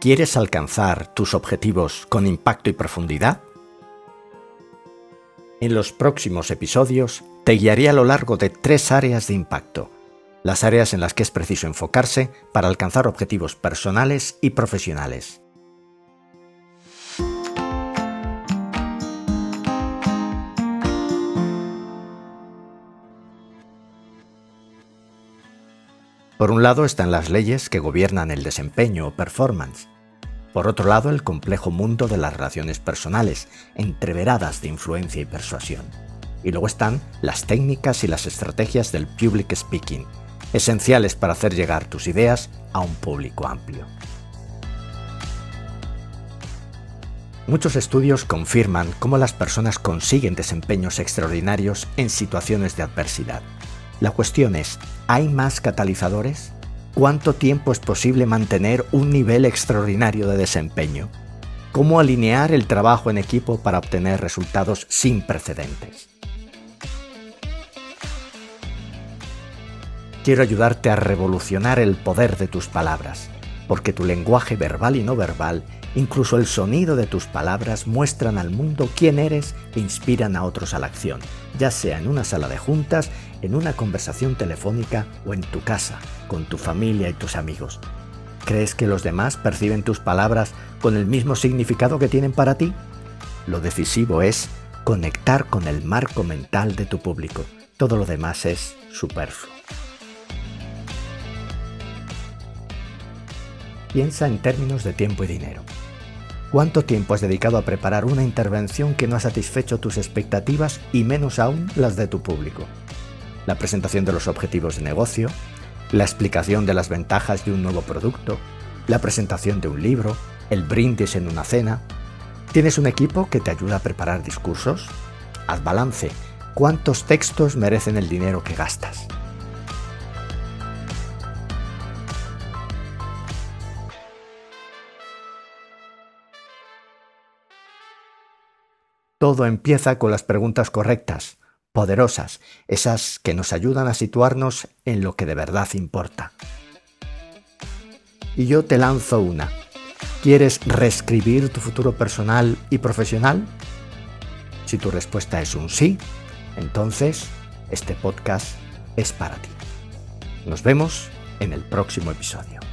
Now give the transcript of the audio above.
¿Quieres alcanzar tus objetivos con impacto y profundidad? En los próximos episodios te guiaré a lo largo de tres áreas de impacto, las áreas en las que es preciso enfocarse para alcanzar objetivos personales y profesionales. Por un lado están las leyes que gobiernan el desempeño o performance. Por otro lado, el complejo mundo de las relaciones personales, entreveradas de influencia y persuasión. Y luego están las técnicas y las estrategias del public speaking, esenciales para hacer llegar tus ideas a un público amplio. Muchos estudios confirman cómo las personas consiguen desempeños extraordinarios en situaciones de adversidad. La cuestión es, ¿hay más catalizadores? ¿Cuánto tiempo es posible mantener un nivel extraordinario de desempeño? ¿Cómo alinear el trabajo en equipo para obtener resultados sin precedentes? Quiero ayudarte a revolucionar el poder de tus palabras, porque tu lenguaje verbal y no verbal Incluso el sonido de tus palabras muestran al mundo quién eres e inspiran a otros a la acción, ya sea en una sala de juntas, en una conversación telefónica o en tu casa, con tu familia y tus amigos. ¿Crees que los demás perciben tus palabras con el mismo significado que tienen para ti? Lo decisivo es conectar con el marco mental de tu público. Todo lo demás es superfluo. Piensa en términos de tiempo y dinero. ¿Cuánto tiempo has dedicado a preparar una intervención que no ha satisfecho tus expectativas y menos aún las de tu público? La presentación de los objetivos de negocio, la explicación de las ventajas de un nuevo producto, la presentación de un libro, el brindis en una cena. ¿Tienes un equipo que te ayuda a preparar discursos? Haz balance. ¿Cuántos textos merecen el dinero que gastas? Todo empieza con las preguntas correctas, poderosas, esas que nos ayudan a situarnos en lo que de verdad importa. Y yo te lanzo una. ¿Quieres reescribir tu futuro personal y profesional? Si tu respuesta es un sí, entonces este podcast es para ti. Nos vemos en el próximo episodio.